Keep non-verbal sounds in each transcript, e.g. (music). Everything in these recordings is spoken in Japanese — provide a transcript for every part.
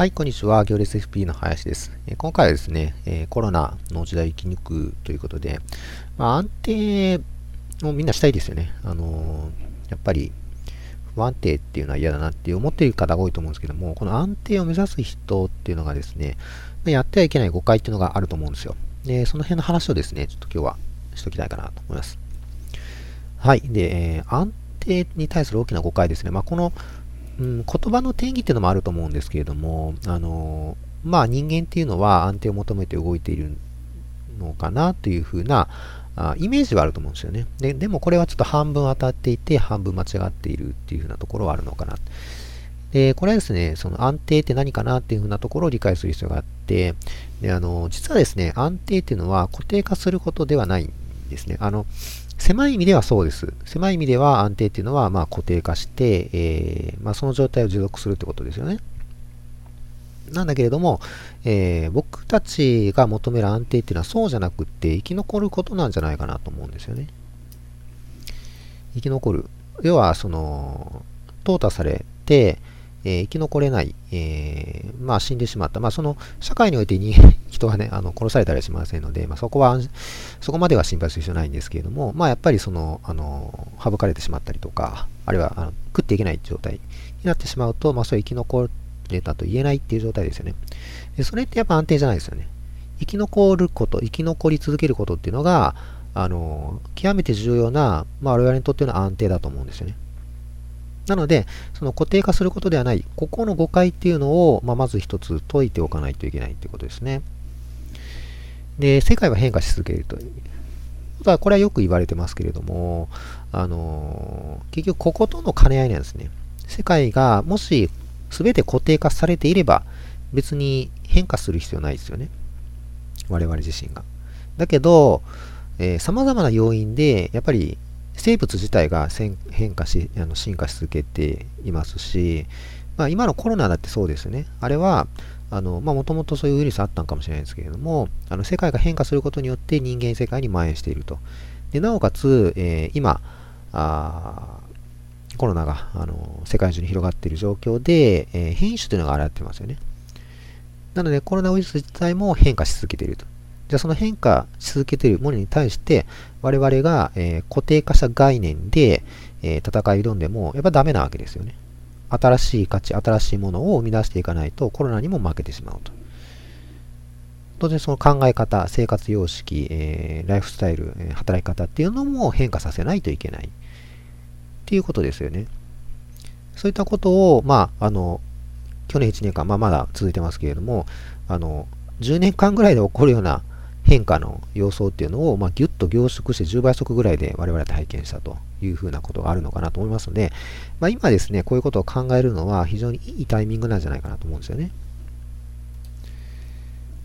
はい、こんにちは。行列 FP の林です。え今回はですね、えコロナの時代生き抜くということで、まあ、安定をみんなしたいですよね。あのー、やっぱり不安定っていうのは嫌だなって思っている方が多いと思うんですけども、この安定を目指す人っていうのがですね、やってはいけない誤解っていうのがあると思うんですよ。で、その辺の話をですね、ちょっと今日はしときたいかなと思います。はい。で、え、安定に対する大きな誤解ですね。まあ、このうん、言葉の定義っていうのもあると思うんですけれども、あのまあ人間っていうのは安定を求めて動いているのかなというふうなあイメージはあると思うんですよねで。でもこれはちょっと半分当たっていて、半分間違っているっていうふうなところはあるのかな。で、これはですね、その安定って何かなっていうふうなところを理解する必要があって、で、あの、実はですね、安定っていうのは固定化することではないんですね。あの、狭い意味ではそうです。狭い意味では安定っていうのはま固定化して、えー、まあ、その状態を持続するってことですよね。なんだけれども、えー、僕たちが求める安定っていうのはそうじゃなくって生き残ることなんじゃないかなと思うんですよね。生き残る。要は、その、淘汰されて、えー、生き残れない、えー、まあ死んでしまった。まあその社会においてに (laughs) 人がね、あの殺されたりしませんので、まあそこは、そこまでは心配する必要ないんですけれども、まあやっぱりその、あの、省かれてしまったりとか、あるいはあの食っていけない状態になってしまうと、まあそういう生き残れたと言えないっていう状態ですよね。でそれってやっぱ安定じゃないですよね。生き残ること、生き残り続けることっていうのが、あの、極めて重要な、まあ我々にとっての安定だと思うんですよね。なので、その固定化することではない、ここの誤解っていうのを、まあ、まず一つ解いておかないといけないということですね。で、世界は変化し続けるという。ことは、これはよく言われてますけれども、あの結局こことの兼ね合いなんですね。世界がもし全て固定化されていれば、別に変化する必要ないですよね。我々自身が。だけど、えー、様々な要因で、やっぱり生物自体が変化し、あの進化し続けていますし、まあ、今のコロナだってそうですよね。あれは、あの、まあ、もともとそういうウイルスあったのかもしれないですけれども、あの、世界が変化することによって人間世界に蔓延していると。で、なおかつ、えー、今、あコロナが、あの、世界中に広がっている状況で、えー、変異種というのが現れてますよね。なので、コロナウイルス自体も変化し続けていると。じゃあその変化し続けているものに対して、我々が、え、固定化した概念で、え、戦い挑んでも、やっぱダメなわけですよね。新しい価値、新しいものを生み出していかないとコロナにも負けてしまうと。当然その考え方、生活様式、えー、ライフスタイル、え働き方っていうのも変化させないといけない。っていうことですよね。そういったことを、まあ、あの、去年1年間、まあ、まだ続いてますけれども、あの、10年間ぐらいで起こるような変化の様相っていうのを、まあ、ギュッと凝縮して10倍速ぐらいで我々は体験したというふうなことがあるのかなと思いますので、まあ、今ですね、こういうことを考えるのは非常にいいタイミングなんじゃないかなと思うんですよね。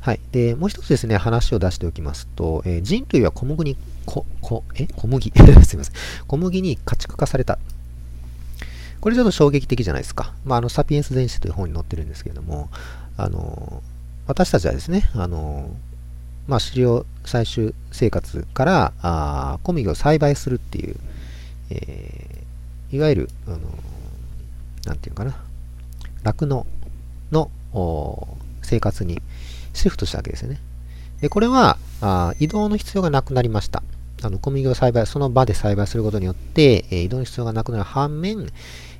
はい。で、もう一つですね、話を出しておきますと、えー、人類は小麦に、こ、こ、え？小麦？(laughs) すいません。小麦に家畜化された。これちょっと衝撃的じゃないですか。まあ、あの、サピエンス全史という本に載ってるんですけれども、あの、私たちはですね、あの、まあ、狩猟採集生活からあ小麦を栽培するっていう、えー、いわゆる、あのなんていうかな、酪農の生活にシフトしたわけですよね。でこれはあ移動の必要がなくなりました。あの小麦を栽培、その場で栽培することによって、えー、移動の必要がなくなる反面、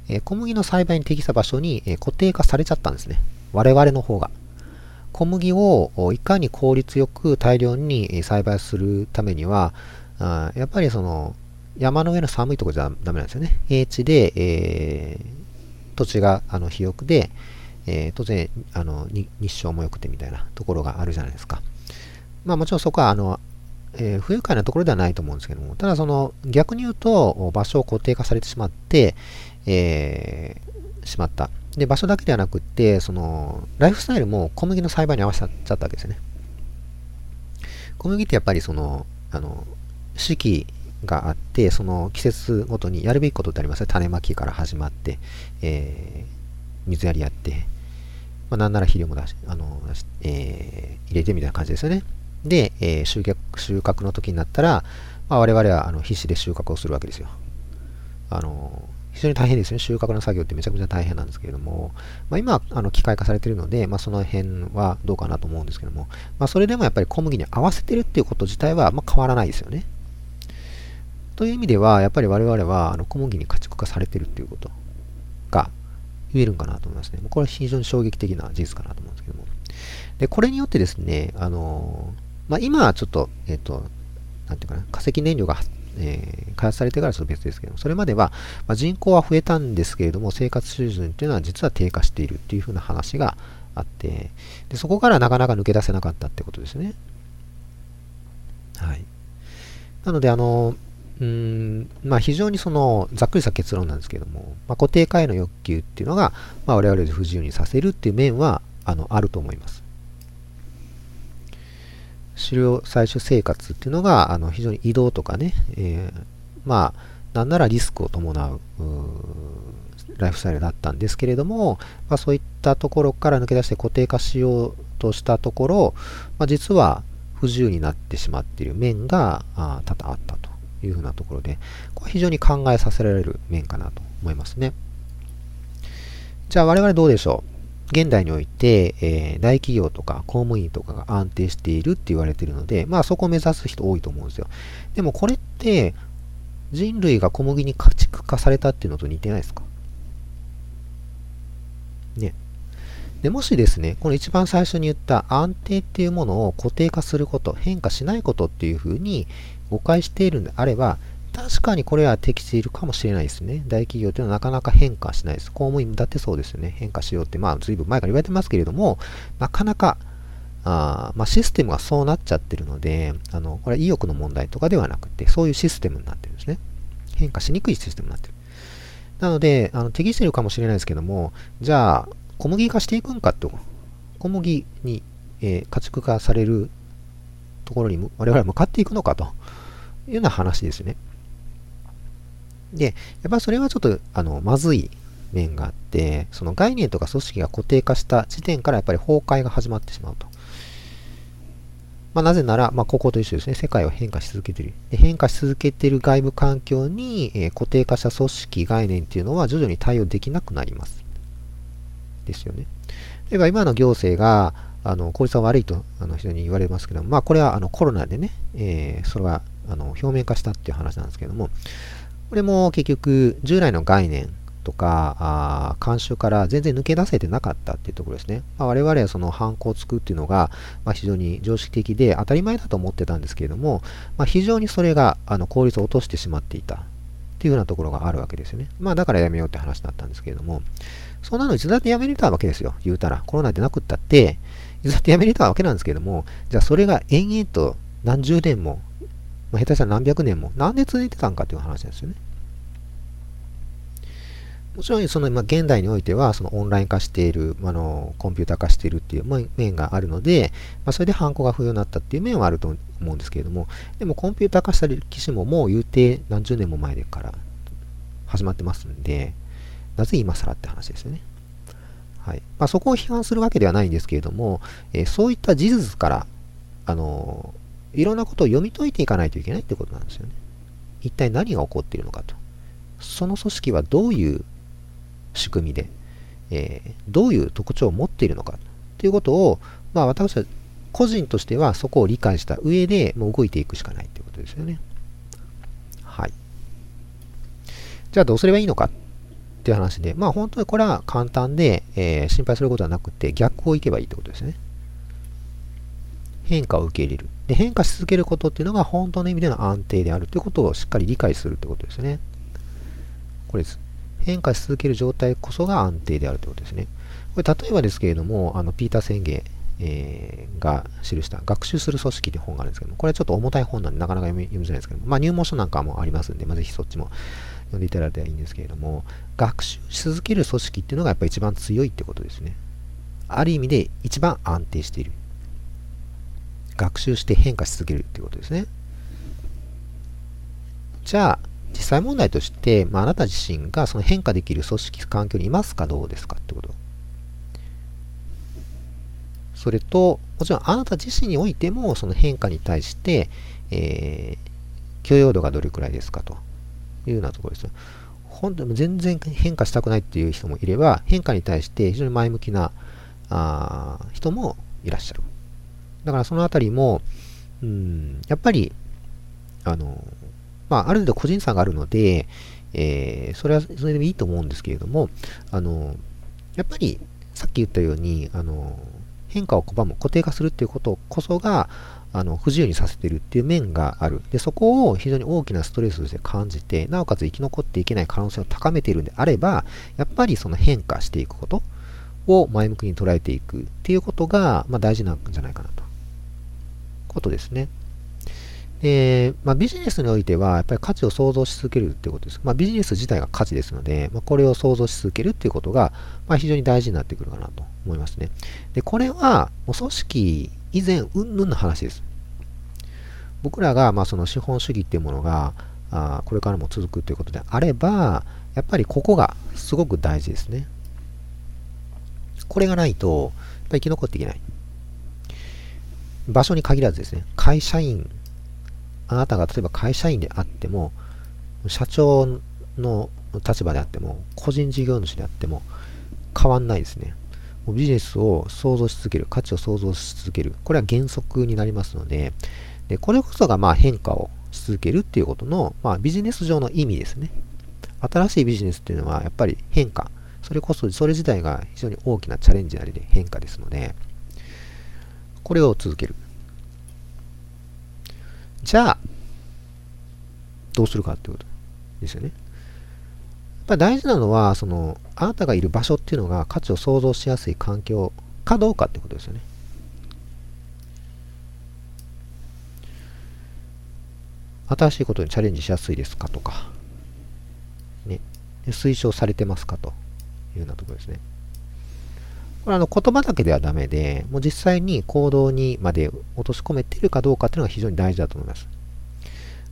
えー、小麦の栽培に適した場所に、えー、固定化されちゃったんですね。我々の方が。小麦をいかに効率よく大量に栽培するためには、あやっぱりその山の上の寒いところじゃダメなんですよね。平地で、えー、土地があの肥沃で、えー、当然あの日照も良くてみたいなところがあるじゃないですか。まあもちろんそこはあの、えー、不愉快なところではないと思うんですけども、ただその逆に言うと場所を固定化されてしまって、えー、しまった。で、場所だけではなくって、その、ライフスタイルも小麦の栽培に合わせちゃったわけですね。小麦ってやっぱりその、あの、四季があって、その季節ごとにやるべきことってありますね。種まきから始まって、えー、水やりやって、まあ、なんなら肥料も出し、あの、えー、入れてみたいな感じですよね。で、えー、収穫、収穫の時になったら、まあ、我々はあの必死で収穫をするわけですよ。あの、非常に大変ですね。収穫の作業ってめちゃくちゃ大変なんですけれども、まあ、今、あの機械化されているので、まあ、その辺はどうかなと思うんですけども、まあ、それでもやっぱり小麦に合わせてるっていうこと自体は、ま、変わらないですよね。という意味では、やっぱり我々はあの小麦に家畜化されてるっていうことが言えるんかなと思いますね。これは非常に衝撃的な事実かなと思うんですけども。で、これによってですね、あのまあ、今はちょっと、えっ、と、なんていうかな、化石燃料がえー、開発されてからちょっと別ですけども、それまでは、まあ、人口は増えたんですけれども、生活水準っていうのは実は低下しているっていうふうな話があって、でそこからなかなか抜け出せなかったってことですね。はい。なので、あの、うん、まあ非常にその、ざっくりした結論なんですけども、まあ、固定化への欲求っていうのが、まあ、我々で不自由にさせるっていう面は、あの、あると思います。狩猟採取生活っていうのがあの非常に移動とかね、えー、まあなんならリスクを伴ううライフスタイルだったんですけれども、まあ、そういったところから抜け出して固定化しようとしたところ、まあ、実は不自由になってしまっている面があ多々あったというふうなところで、これ非常に考えさせられる面かなと思いますね。じゃあ我々どうでしょう？現代において、えー、大企業とか公務員とかが安定しているって言われているので、まあそこを目指す人多いと思うんですよ。でもこれって人類が小麦に家畜化されたっていうのと似てないですか？ね。で、もしですね、この一番最初に言った安定っていうものを固定化すること、変化しないことっていうふうに誤解しているんであれば、確かにこれは適しているかもしれないですね。大企業というのはなかなか変化しないです。公務員だってそうですよね。変化しようって、まあ、ずいぶん前から言われてますけれども、なかなか、あまあ、システムがそうなっちゃってるので、あの、これは意欲の問題とかではなくて、そういうシステムになってるんですね。変化しにくいシステムになってる。なので、あの適しているかもしれないですけども、じゃあ、小麦化していくんかと。小麦に、えー、家畜化されるところに我々は向かっていくのかというような話ですね。で、やっぱそれはちょっと、あの、まずい面があって、その概念とか組織が固定化した時点からやっぱり崩壊が始まってしまうと。まあ、なぜなら、まあ、ここと一緒ですね。世界は変化し続けている。で変化し続けている外部環境に、えー、固定化した組織、概念っていうのは徐々に対応できなくなります。ですよね。例えば今の行政が、あの効率が悪いとあの非常に言われますけども、まあ、これはあのコロナでね、えー、それはあの表面化したっていう話なんですけども、これも結局、従来の概念とか、あ慣習から全然抜け出せてなかったっていうところですね。まあ、我々はその犯行をつくっていうのが、まあ、非常に常識的で当たり前だと思ってたんですけれども、まあ、非常にそれがあの効率を落としてしまっていたっていうようなところがあるわけですよね。まあだからやめようって話だったんですけれども、そんなのいつだってやめれたわけですよ。言うたら。コロナでなくったって、いつだってやめれたわけなんですけれども、じゃあそれが延々と何十年もまあ、下手したら何百年も、なんで続いてたんかという話ですよね。もちろん、その、まあ、現代においては、そのオンライン化している、あの、コンピューター化しているっていう面があるので、まあ、それでハンコが不要になったっていう面はあると思うんですけれども、でもコンピューター化した歴史ももう言うて何十年も前から始まってますんで、なぜ今更って話ですよね。はい。まあ、そこを批判するわけではないんですけれども、えー、そういった事実から、あのいろんなことを読み解いていかないといけないってことなんですよね。一体何が起こっているのかと。その組織はどういう仕組みで、えー、どういう特徴を持っているのかということを、まあ私は個人としてはそこを理解した上でもう動いていくしかないということですよね。はい。じゃあどうすればいいのかっていう話で、まあ本当にこれは簡単で、えー、心配することはなくて逆をいけばいいってことですね。変化を受け入れる。で、変化し続けることっていうのが本当の意味での安定であるということをしっかり理解するってことですね。これです。変化し続ける状態こそが安定であるということですね。これ例えばですけれども、あのピーター宣言、えー、が記した学習する組織という本があるんですけども、これはちょっと重たい本なんでなかなか読み読みづらいんですけども、まあ入門書なんかもありますんで、まあ、ぜひそっちも読んでいただいたらいいんですけれども、学習し続ける組織っていうのがやっぱり一番強いってことですね。ある意味で一番安定している。学習して変化し続けるっていうことですね。じゃあ、実際問題として、まあ、あなた自身がその変化できる組織環境にいますかどうですかってこと。それと、もちろんあなた自身においてもその変化に対して、えー、許容度がどれくらいですかというようなところですよ。本当に全然変化したくないっていう人もいれば、変化に対して非常に前向きなあ人もいらっしゃる。だからそのあたりも、うん、やっぱり、あの、まあ、ある程度個人差があるので、えー、それはそれでもいいと思うんですけれども、あの、やっぱり、さっき言ったように、あの、変化を拒む、固定化するっていうことこそが、あの不自由にさせてるっていう面がある。で、そこを非常に大きなストレスとして感じて、なおかつ生き残っていけない可能性を高めているんであれば、やっぱりその変化していくことを前向きに捉えていくっていうことが、まあ、大事なんじゃないかなと。ことですね。で、まあ、ビジネスにおいては、やっぱり価値を創造し続けるっていうことです。まあ、ビジネス自体が価値ですので、まあ、これを創造し続けるっていうことが、まあ、非常に大事になってくるかなと思いますね。で、これは、もう組織以前、うんぬんの話です。僕らが、まあ、その資本主義っていうものが、あこれからも続くということであれば、やっぱりここがすごく大事ですね。これがないと、やっぱり生き残っていけない。場所に限らずですね、会社員、あなたが例えば会社員であっても、社長の立場であっても、個人事業主であっても、変わんないですね。もうビジネスを創造し続ける、価値を創造し続ける。これは原則になりますので、でこれこそがまあ変化をし続けるっていうことの、まあ、ビジネス上の意味ですね。新しいビジネスっていうのはやっぱり変化。それこそ、それ自体が非常に大きなチャレンジなりで変化ですので、これを続ける。じゃあ、どうするかってことですよね。やっぱ大事なのは、その、あなたがいる場所っていうのが価値を創造しやすい環境かどうかってことですよね。新しいことにチャレンジしやすいですかとか、ね、推奨されてますかというようなところですね。これあの言葉だけではダメで、もう実際に行動にまで落とし込めてるかどうかっていうのが非常に大事だと思います。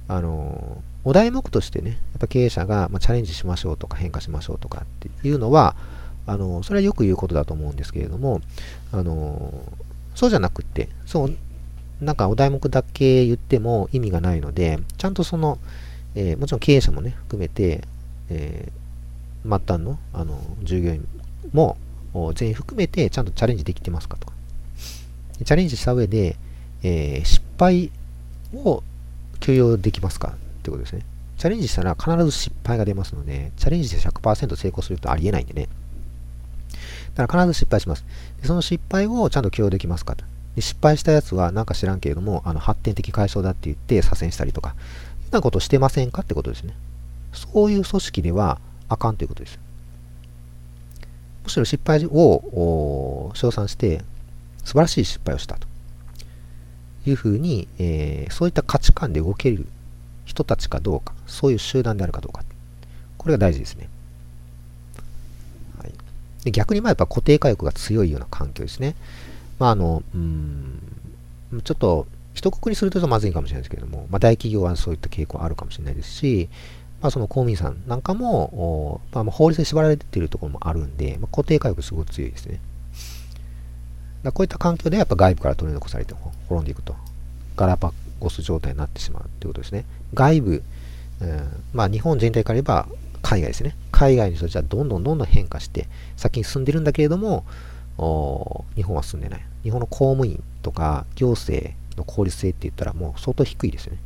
あの、お題目としてね、やっぱ経営者が、まチャレンジしましょうとか変化しましょうとかっていうのは、あの、それはよく言うことだと思うんですけれども、あの、そうじゃなくって、そう、なんかお題目だけ言っても意味がないので、ちゃんとその、えー、もちろん経営者もね、含めて、えー、末端のあの従業員も全員含めてちゃんとチャレンジできてますかとか。チャレンジした上で、えー、失敗を許容できますかってことですね。チャレンジしたら必ず失敗が出ますので、チャレンジで100%成功するとありえないんでね。だから必ず失敗します。でその失敗をちゃんと許容できますかと。で失敗したやつはなんか知らんけれども、あの発展的解消だって言って左遷したりとか、いうようなことしてませんかってことですね。そういう組織ではあかんということです。むしろ失敗を称賛して、素晴らしい失敗をしたというふうに、えー、そういった価値観で動ける人たちかどうか、そういう集団であるかどうか、これが大事ですね。はい、で逆にまあやっぱ固定化欲が強いような環境ですね。まああの、うん、ちょっと一括りするとまずいかもしれないですけれども、まあ、大企業はそういった傾向あるかもしれないですし、まあ、その公務員さんなんかも、まあ、法律で縛られているところもあるんで、まあ、固定化欲すごく強いですね。だこういった環境でやっぱ外部から取り残されて滅んでいくと。ガラパゴス状態になってしまうということですね。外部、うん、まあ日本全体から言えば海外ですね。海外の人たちはどんどんどんどん変化して先に進んでるんだけれども、日本は進んでない。日本の公務員とか行政の効率性って言ったらもう相当低いですよね。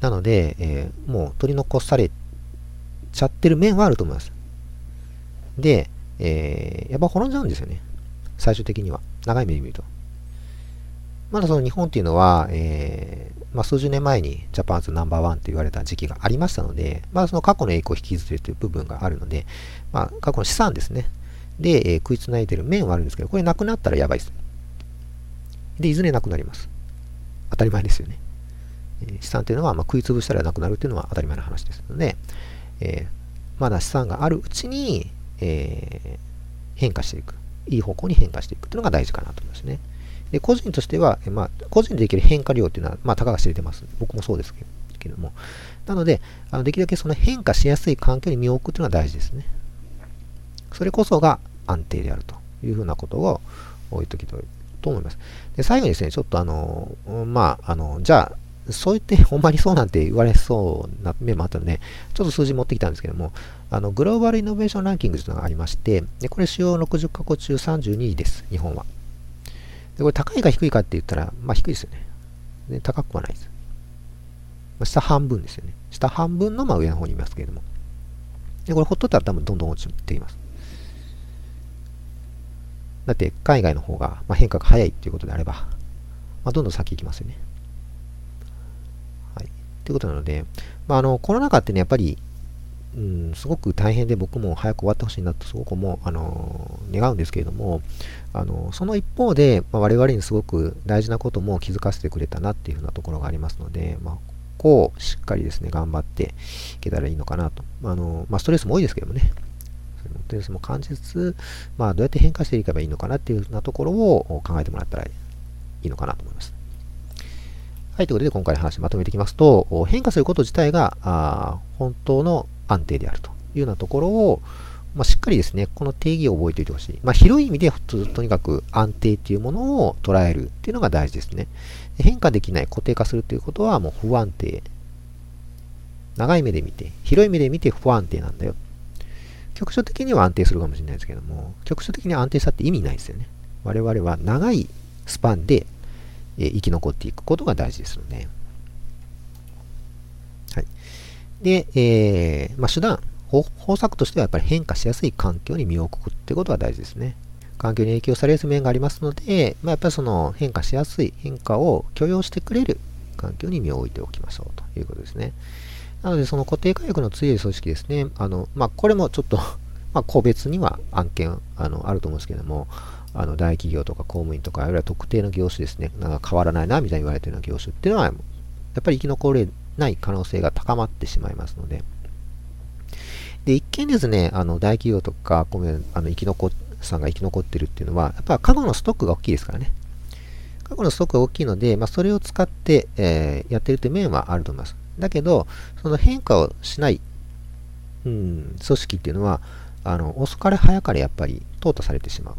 なので、えー、もう取り残されちゃってる面はあると思います。で、えー、やっぱ滅んじゃうんですよね。最終的には。長い目で見ると。まだその日本っていうのは、えー、まあ、数十年前にジャパンズナンバーワンと言われた時期がありましたので、まあ、その過去の栄光を引きずるという部分があるので、まあ、過去の資産ですね。で、えー、食いつないでる面はあるんですけど、これなくなったらやばいです。で、いずれなくなります。当たり前ですよね。資産というのは、ま、食い潰したらなくなるというのは当たり前の話ですので、えー、まだ資産があるうちに、えー、変化していく。いい方向に変化していくというのが大事かなと思いますね。で、個人としては、まあ、個人でできる変化量っていうのは、まあ、たかが知れてます。僕もそうですけども。なので、あのできるだけその変化しやすい環境に身を置くというのが大事ですね。それこそが安定であるというふうなことを言っときたいと思います。で、最後にですね、ちょっとあの、まあ、あの、じゃあ、そう言ってほんまにそうなんて言われそうな面もあったので、ちょっと数字持ってきたんですけども、あの、グローバルイノベーションランキングというのがありまして、でこれ主要60カ国中32位です、日本は。で、これ高いか低いかって言ったら、まあ低いですよね。で高くはないです。まあ、下半分ですよね。下半分のまあ上の方にいますけれども。で、これほっとったら多分どんどん落ちています。だって海外の方がま変化が早いっていうことであれば、まあ、どんどん先行きますよね。ということなので、まあ、あの、コロナ禍ってね、やっぱり、うん、すごく大変で僕も早く終わってほしいなとすごくもう、あの、願うんですけれども、あの、その一方で、まあ、我々にすごく大事なことも気づかせてくれたなっていうふうなところがありますので、まあ、こうしっかりですね、頑張っていけたらいいのかなと。あの、まあ、ストレスも多いですけどもね、ストレスも感じつつ、まあ、どうやって変化していけばいいのかなっていうふうなところを考えてもらったらいいのかなと思います。はい、ということで今回の話まとめていきますと、変化すること自体があ本当の安定であるというようなところを、まあ、しっかりですね、この定義を覚えておいてほしい。まあ、広い意味でとにかく安定っていうものを捉えるっていうのが大事ですね。変化できない、固定化するということはもう不安定。長い目で見て、広い目で見て不安定なんだよ。局所的には安定するかもしれないですけども、局所的に安定さって意味ないですよね。我々は長いスパンで、え生き残っていくことが大事ですので。はい。で、えー、まあ、手段方、方策としてはやっぱり変化しやすい環境に身を置くってことが大事ですね。環境に影響されやすい面がありますので、まあ、やっぱりその変化しやすい変化を許容してくれる環境に身を置いておきましょうということですね。なので、その固定化力の強い組織ですね。あの、まあ、これもちょっと (laughs) ま、個別には案件あのあると思うんですけども、あの大企業とか公務員とか、あるいは特定の業種ですね、なんか変わらないなみたいに言われてるような業種っていうのは、やっぱり生き残れない可能性が高まってしまいますので、で、一見ですね、あの大企業とか公務員あの生き残さんが生き残ってるっていうのは、やっぱ過去のストックが大きいですからね。過去のストックが大きいので、まあ、それを使って、えー、やってるという面はあると思います。だけど、その変化をしない、うん、組織っていうのは、あの、遅かれ早かれやっぱり淘汰されてしまう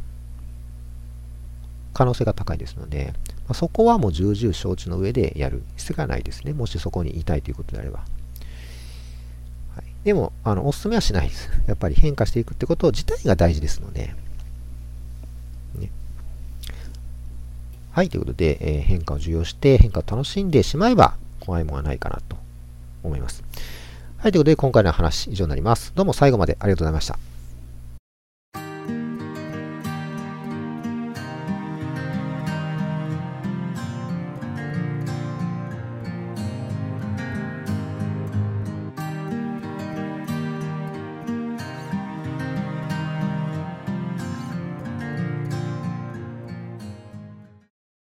可能性が高いですので、まあ、そこはもう重々承知の上でやる必要がないですね。もしそこにいたいということであれば。はい、でも、あの、お勧めはしないです。(laughs) やっぱり変化していくってこと自体が大事ですので。ね、はい、ということで、えー、変化を重要して変化を楽しんでしまえば怖いものはないかなと思います。はい、ということで今回の話以上になります。どうも最後までありがとうございました。